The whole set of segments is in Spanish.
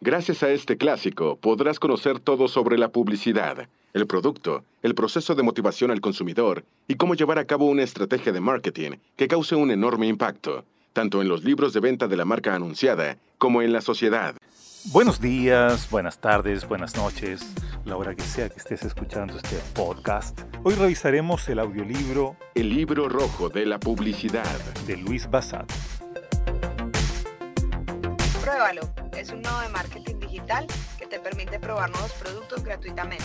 Gracias a este clásico podrás conocer todo sobre la publicidad, el producto, el proceso de motivación al consumidor y cómo llevar a cabo una estrategia de marketing que cause un enorme impacto, tanto en los libros de venta de la marca anunciada como en la sociedad. Buenos días, buenas tardes, buenas noches, la hora que sea que estés escuchando este podcast. Hoy revisaremos el audiolibro El libro rojo de la publicidad de Luis Basat. Pruébalo. Es un nodo de marketing digital que te permite probar nuevos productos gratuitamente.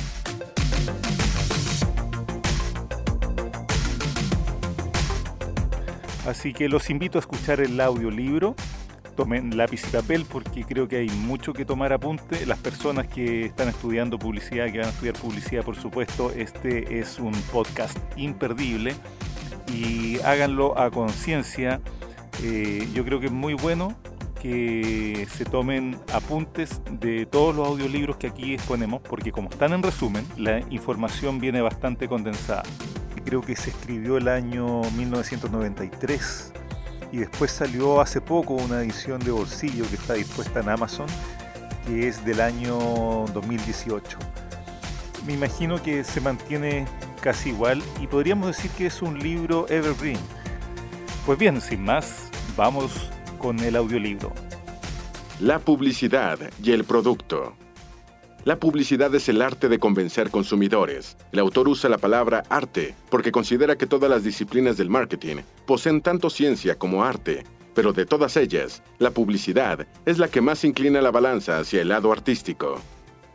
Así que los invito a escuchar el audiolibro. Tomen lápiz y papel porque creo que hay mucho que tomar apunte. Las personas que están estudiando publicidad, que van a estudiar publicidad, por supuesto, este es un podcast imperdible y háganlo a conciencia. Eh, yo creo que es muy bueno que se tomen apuntes de todos los audiolibros que aquí exponemos, porque como están en resumen, la información viene bastante condensada. Creo que se escribió el año 1993 y después salió hace poco una edición de bolsillo que está dispuesta en Amazon, que es del año 2018. Me imagino que se mantiene casi igual y podríamos decir que es un libro evergreen. Pues bien, sin más, vamos con el audiolibro. La publicidad y el producto. La publicidad es el arte de convencer consumidores. El autor usa la palabra arte porque considera que todas las disciplinas del marketing poseen tanto ciencia como arte, pero de todas ellas, la publicidad es la que más inclina la balanza hacia el lado artístico.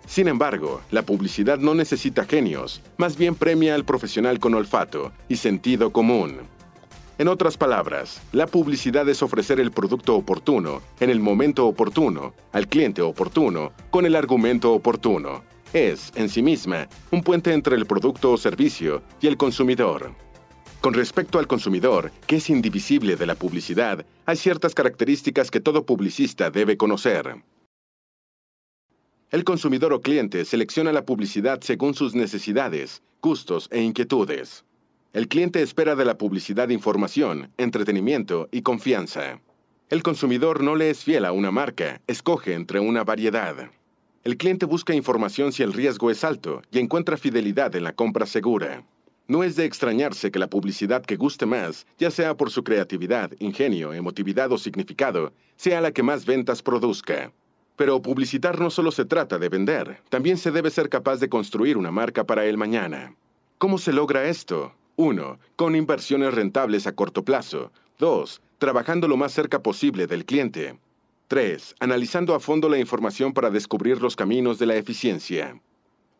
Sin embargo, la publicidad no necesita genios, más bien premia al profesional con olfato y sentido común. En otras palabras, la publicidad es ofrecer el producto oportuno, en el momento oportuno, al cliente oportuno, con el argumento oportuno. Es, en sí misma, un puente entre el producto o servicio y el consumidor. Con respecto al consumidor, que es indivisible de la publicidad, hay ciertas características que todo publicista debe conocer. El consumidor o cliente selecciona la publicidad según sus necesidades, gustos e inquietudes. El cliente espera de la publicidad información, entretenimiento y confianza. El consumidor no le es fiel a una marca, escoge entre una variedad. El cliente busca información si el riesgo es alto y encuentra fidelidad en la compra segura. No es de extrañarse que la publicidad que guste más, ya sea por su creatividad, ingenio, emotividad o significado, sea la que más ventas produzca. Pero publicitar no solo se trata de vender, también se debe ser capaz de construir una marca para el mañana. ¿Cómo se logra esto? 1. Con inversiones rentables a corto plazo. 2. Trabajando lo más cerca posible del cliente. 3. Analizando a fondo la información para descubrir los caminos de la eficiencia.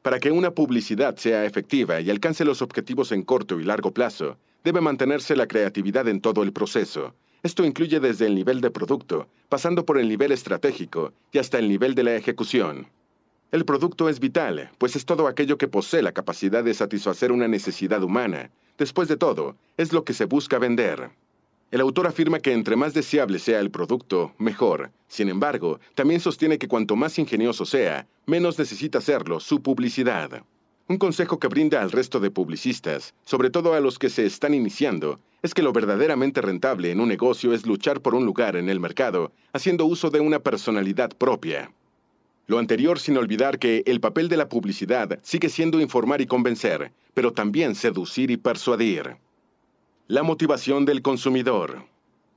Para que una publicidad sea efectiva y alcance los objetivos en corto y largo plazo, debe mantenerse la creatividad en todo el proceso. Esto incluye desde el nivel de producto, pasando por el nivel estratégico y hasta el nivel de la ejecución. El producto es vital, pues es todo aquello que posee la capacidad de satisfacer una necesidad humana, Después de todo, es lo que se busca vender. El autor afirma que entre más deseable sea el producto, mejor. Sin embargo, también sostiene que cuanto más ingenioso sea, menos necesita serlo su publicidad. Un consejo que brinda al resto de publicistas, sobre todo a los que se están iniciando, es que lo verdaderamente rentable en un negocio es luchar por un lugar en el mercado, haciendo uso de una personalidad propia. Lo anterior sin olvidar que el papel de la publicidad sigue siendo informar y convencer, pero también seducir y persuadir. La motivación del consumidor.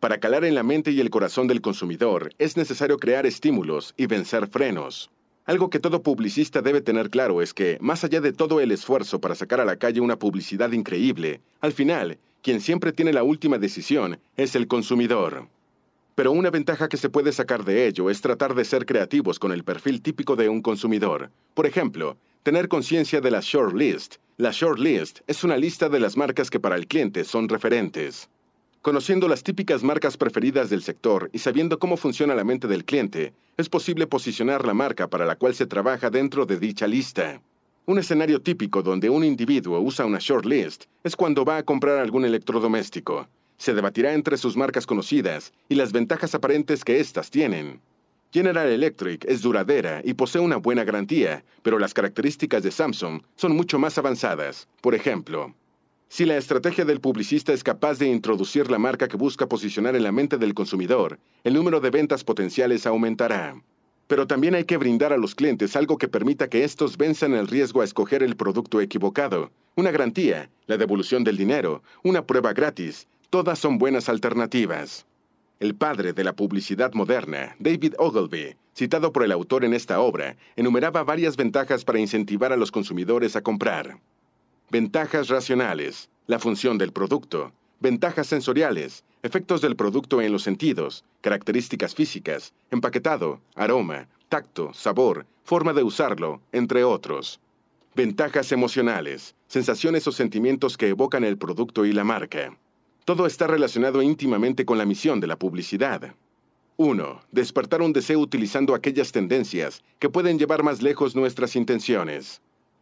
Para calar en la mente y el corazón del consumidor es necesario crear estímulos y vencer frenos. Algo que todo publicista debe tener claro es que, más allá de todo el esfuerzo para sacar a la calle una publicidad increíble, al final, quien siempre tiene la última decisión es el consumidor. Pero una ventaja que se puede sacar de ello es tratar de ser creativos con el perfil típico de un consumidor. Por ejemplo, tener conciencia de la short list. La short list es una lista de las marcas que para el cliente son referentes. Conociendo las típicas marcas preferidas del sector y sabiendo cómo funciona la mente del cliente, es posible posicionar la marca para la cual se trabaja dentro de dicha lista. Un escenario típico donde un individuo usa una short list es cuando va a comprar algún electrodoméstico se debatirá entre sus marcas conocidas y las ventajas aparentes que éstas tienen. General Electric es duradera y posee una buena garantía, pero las características de Samsung son mucho más avanzadas. Por ejemplo, si la estrategia del publicista es capaz de introducir la marca que busca posicionar en la mente del consumidor, el número de ventas potenciales aumentará. Pero también hay que brindar a los clientes algo que permita que estos venzan el riesgo a escoger el producto equivocado. Una garantía, la devolución del dinero, una prueba gratis, todas son buenas alternativas. El padre de la publicidad moderna, David Ogilvy, citado por el autor en esta obra, enumeraba varias ventajas para incentivar a los consumidores a comprar. Ventajas racionales, la función del producto, ventajas sensoriales, efectos del producto en los sentidos, características físicas, empaquetado, aroma, tacto, sabor, forma de usarlo, entre otros. Ventajas emocionales, sensaciones o sentimientos que evocan el producto y la marca. Todo está relacionado íntimamente con la misión de la publicidad. 1. Despertar un deseo utilizando aquellas tendencias que pueden llevar más lejos nuestras intenciones.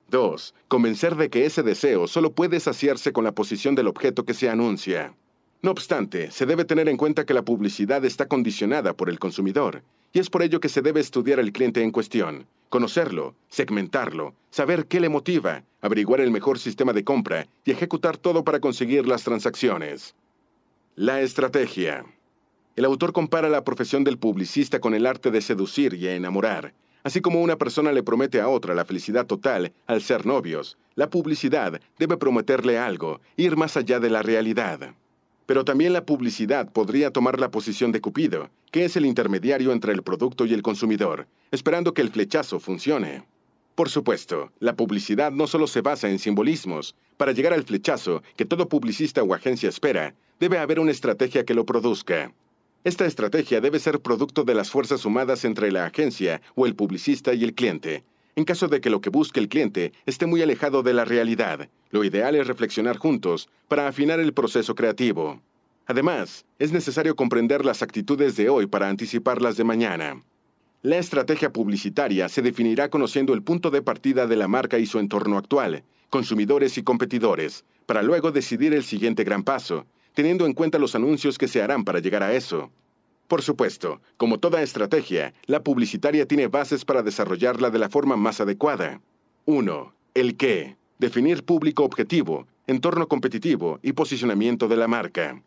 2. Convencer de que ese deseo solo puede saciarse con la posición del objeto que se anuncia. No obstante, se debe tener en cuenta que la publicidad está condicionada por el consumidor, y es por ello que se debe estudiar al cliente en cuestión, conocerlo, segmentarlo, saber qué le motiva, averiguar el mejor sistema de compra y ejecutar todo para conseguir las transacciones. La estrategia. El autor compara la profesión del publicista con el arte de seducir y enamorar. Así como una persona le promete a otra la felicidad total al ser novios, la publicidad debe prometerle algo, ir más allá de la realidad. Pero también la publicidad podría tomar la posición de Cupido, que es el intermediario entre el producto y el consumidor, esperando que el flechazo funcione. Por supuesto, la publicidad no solo se basa en simbolismos. Para llegar al flechazo que todo publicista o agencia espera, debe haber una estrategia que lo produzca. Esta estrategia debe ser producto de las fuerzas sumadas entre la agencia o el publicista y el cliente, en caso de que lo que busque el cliente esté muy alejado de la realidad, lo ideal es reflexionar juntos para afinar el proceso creativo. Además, es necesario comprender las actitudes de hoy para anticipar las de mañana. La estrategia publicitaria se definirá conociendo el punto de partida de la marca y su entorno actual, consumidores y competidores, para luego decidir el siguiente gran paso, teniendo en cuenta los anuncios que se harán para llegar a eso. Por supuesto, como toda estrategia, la publicitaria tiene bases para desarrollarla de la forma más adecuada. 1. El qué. Definir público objetivo, entorno competitivo y posicionamiento de la marca.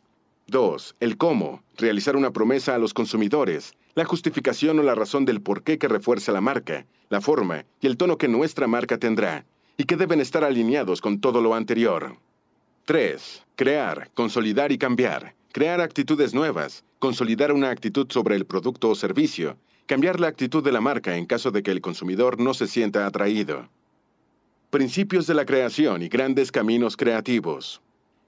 2. El cómo. Realizar una promesa a los consumidores, la justificación o la razón del por qué que refuerza la marca, la forma y el tono que nuestra marca tendrá, y que deben estar alineados con todo lo anterior. 3. Crear, consolidar y cambiar crear actitudes nuevas, consolidar una actitud sobre el producto o servicio, cambiar la actitud de la marca en caso de que el consumidor no se sienta atraído. Principios de la creación y grandes caminos creativos.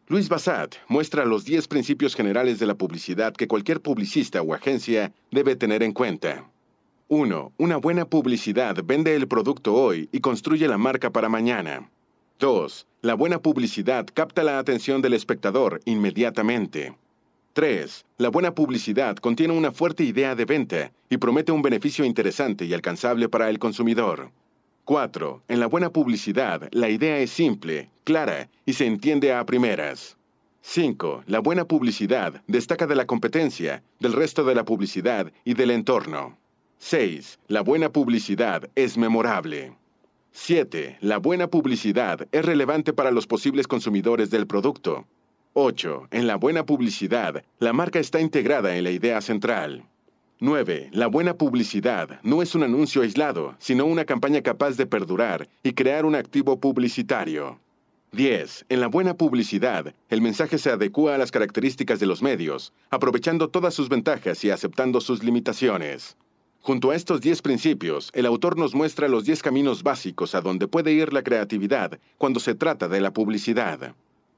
Luis Bassat muestra los 10 principios generales de la publicidad que cualquier publicista o agencia debe tener en cuenta. 1. Una buena publicidad vende el producto hoy y construye la marca para mañana. 2. La buena publicidad capta la atención del espectador inmediatamente. 3. La buena publicidad contiene una fuerte idea de venta y promete un beneficio interesante y alcanzable para el consumidor. 4. En la buena publicidad, la idea es simple, clara y se entiende a primeras. 5. La buena publicidad destaca de la competencia, del resto de la publicidad y del entorno. 6. La buena publicidad es memorable. 7. La buena publicidad es relevante para los posibles consumidores del producto. 8. En la buena publicidad, la marca está integrada en la idea central. 9. La buena publicidad no es un anuncio aislado, sino una campaña capaz de perdurar y crear un activo publicitario. 10. En la buena publicidad, el mensaje se adecua a las características de los medios, aprovechando todas sus ventajas y aceptando sus limitaciones. Junto a estos 10 principios, el autor nos muestra los 10 caminos básicos a donde puede ir la creatividad cuando se trata de la publicidad.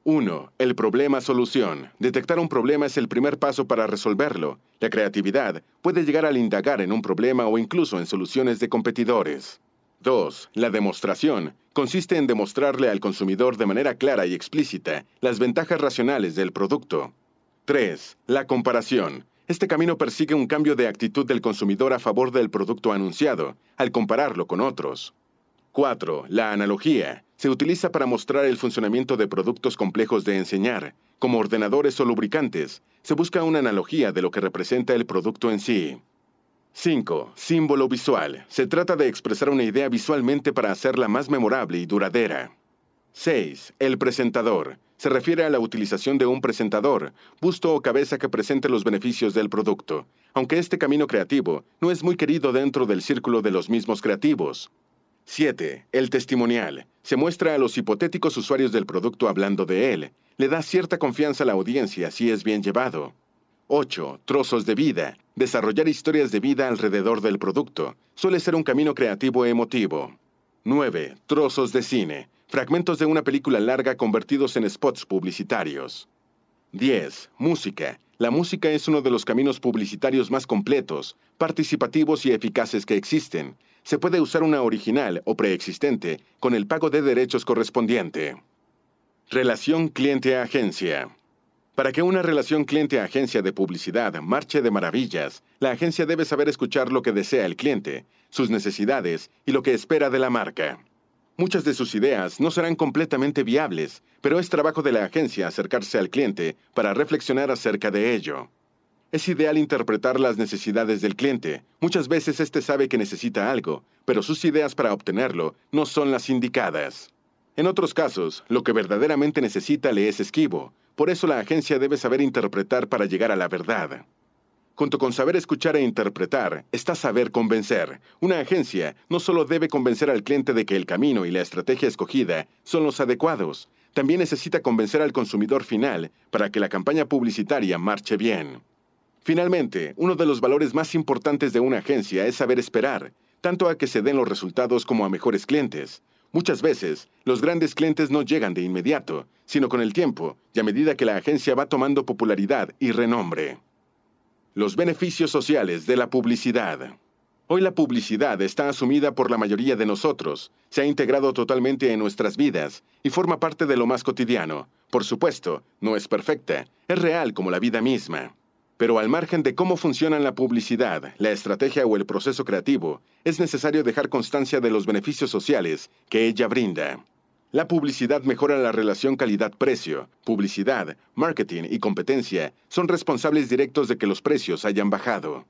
1. El problema-solución. Detectar un problema es el primer paso para resolverlo. La creatividad puede llegar al indagar en un problema o incluso en soluciones de competidores. 2. La demostración. Consiste en demostrarle al consumidor de manera clara y explícita las ventajas racionales del producto. 3. La comparación. Este camino persigue un cambio de actitud del consumidor a favor del producto anunciado, al compararlo con otros. 4. La analogía. Se utiliza para mostrar el funcionamiento de productos complejos de enseñar, como ordenadores o lubricantes. Se busca una analogía de lo que representa el producto en sí. 5. Símbolo visual. Se trata de expresar una idea visualmente para hacerla más memorable y duradera. 6. El presentador. Se refiere a la utilización de un presentador, busto o cabeza que presente los beneficios del producto, aunque este camino creativo no es muy querido dentro del círculo de los mismos creativos. 7. El testimonial. Se muestra a los hipotéticos usuarios del producto hablando de él. Le da cierta confianza a la audiencia si es bien llevado. 8. Trozos de vida. Desarrollar historias de vida alrededor del producto. Suele ser un camino creativo emotivo. 9. Trozos de cine. Fragmentos de una película larga convertidos en spots publicitarios. 10. Música. La música es uno de los caminos publicitarios más completos, participativos y eficaces que existen. Se puede usar una original o preexistente con el pago de derechos correspondiente. Relación cliente-agencia. Para que una relación cliente-agencia de publicidad marche de maravillas, la agencia debe saber escuchar lo que desea el cliente, sus necesidades y lo que espera de la marca. Muchas de sus ideas no serán completamente viables, pero es trabajo de la agencia acercarse al cliente para reflexionar acerca de ello. Es ideal interpretar las necesidades del cliente. Muchas veces éste sabe que necesita algo, pero sus ideas para obtenerlo no son las indicadas. En otros casos, lo que verdaderamente necesita le es esquivo, por eso la agencia debe saber interpretar para llegar a la verdad. Junto con saber escuchar e interpretar, está saber convencer. Una agencia no solo debe convencer al cliente de que el camino y la estrategia escogida son los adecuados, también necesita convencer al consumidor final para que la campaña publicitaria marche bien. Finalmente, uno de los valores más importantes de una agencia es saber esperar, tanto a que se den los resultados como a mejores clientes. Muchas veces, los grandes clientes no llegan de inmediato, sino con el tiempo y a medida que la agencia va tomando popularidad y renombre. Los beneficios sociales de la publicidad. Hoy la publicidad está asumida por la mayoría de nosotros, se ha integrado totalmente en nuestras vidas y forma parte de lo más cotidiano. Por supuesto, no es perfecta, es real como la vida misma. Pero al margen de cómo funcionan la publicidad, la estrategia o el proceso creativo, es necesario dejar constancia de los beneficios sociales que ella brinda. La publicidad mejora la relación calidad-precio. Publicidad, marketing y competencia son responsables directos de que los precios hayan bajado.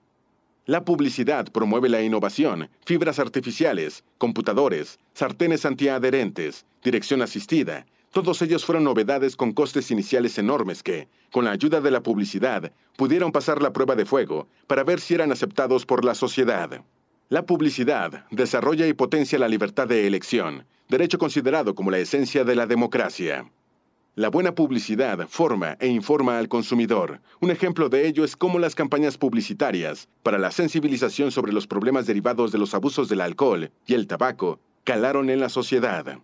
La publicidad promueve la innovación, fibras artificiales, computadores, sartenes antiadherentes, dirección asistida, todos ellos fueron novedades con costes iniciales enormes que, con la ayuda de la publicidad, pudieron pasar la prueba de fuego para ver si eran aceptados por la sociedad. La publicidad desarrolla y potencia la libertad de elección, derecho considerado como la esencia de la democracia. La buena publicidad forma e informa al consumidor. Un ejemplo de ello es cómo las campañas publicitarias para la sensibilización sobre los problemas derivados de los abusos del alcohol y el tabaco calaron en la sociedad.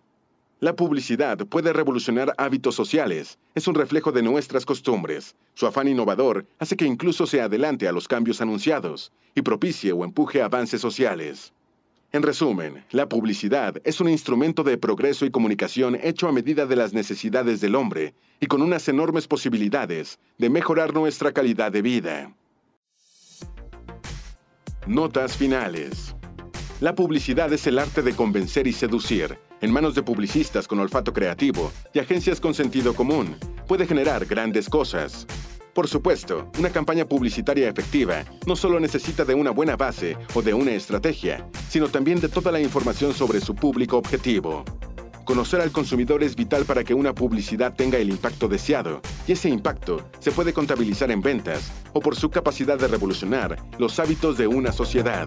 La publicidad puede revolucionar hábitos sociales, es un reflejo de nuestras costumbres. Su afán innovador hace que incluso se adelante a los cambios anunciados y propicie o empuje avances sociales. En resumen, la publicidad es un instrumento de progreso y comunicación hecho a medida de las necesidades del hombre y con unas enormes posibilidades de mejorar nuestra calidad de vida. Notas finales. La publicidad es el arte de convencer y seducir en manos de publicistas con olfato creativo y agencias con sentido común, puede generar grandes cosas. Por supuesto, una campaña publicitaria efectiva no solo necesita de una buena base o de una estrategia, sino también de toda la información sobre su público objetivo. Conocer al consumidor es vital para que una publicidad tenga el impacto deseado, y ese impacto se puede contabilizar en ventas o por su capacidad de revolucionar los hábitos de una sociedad.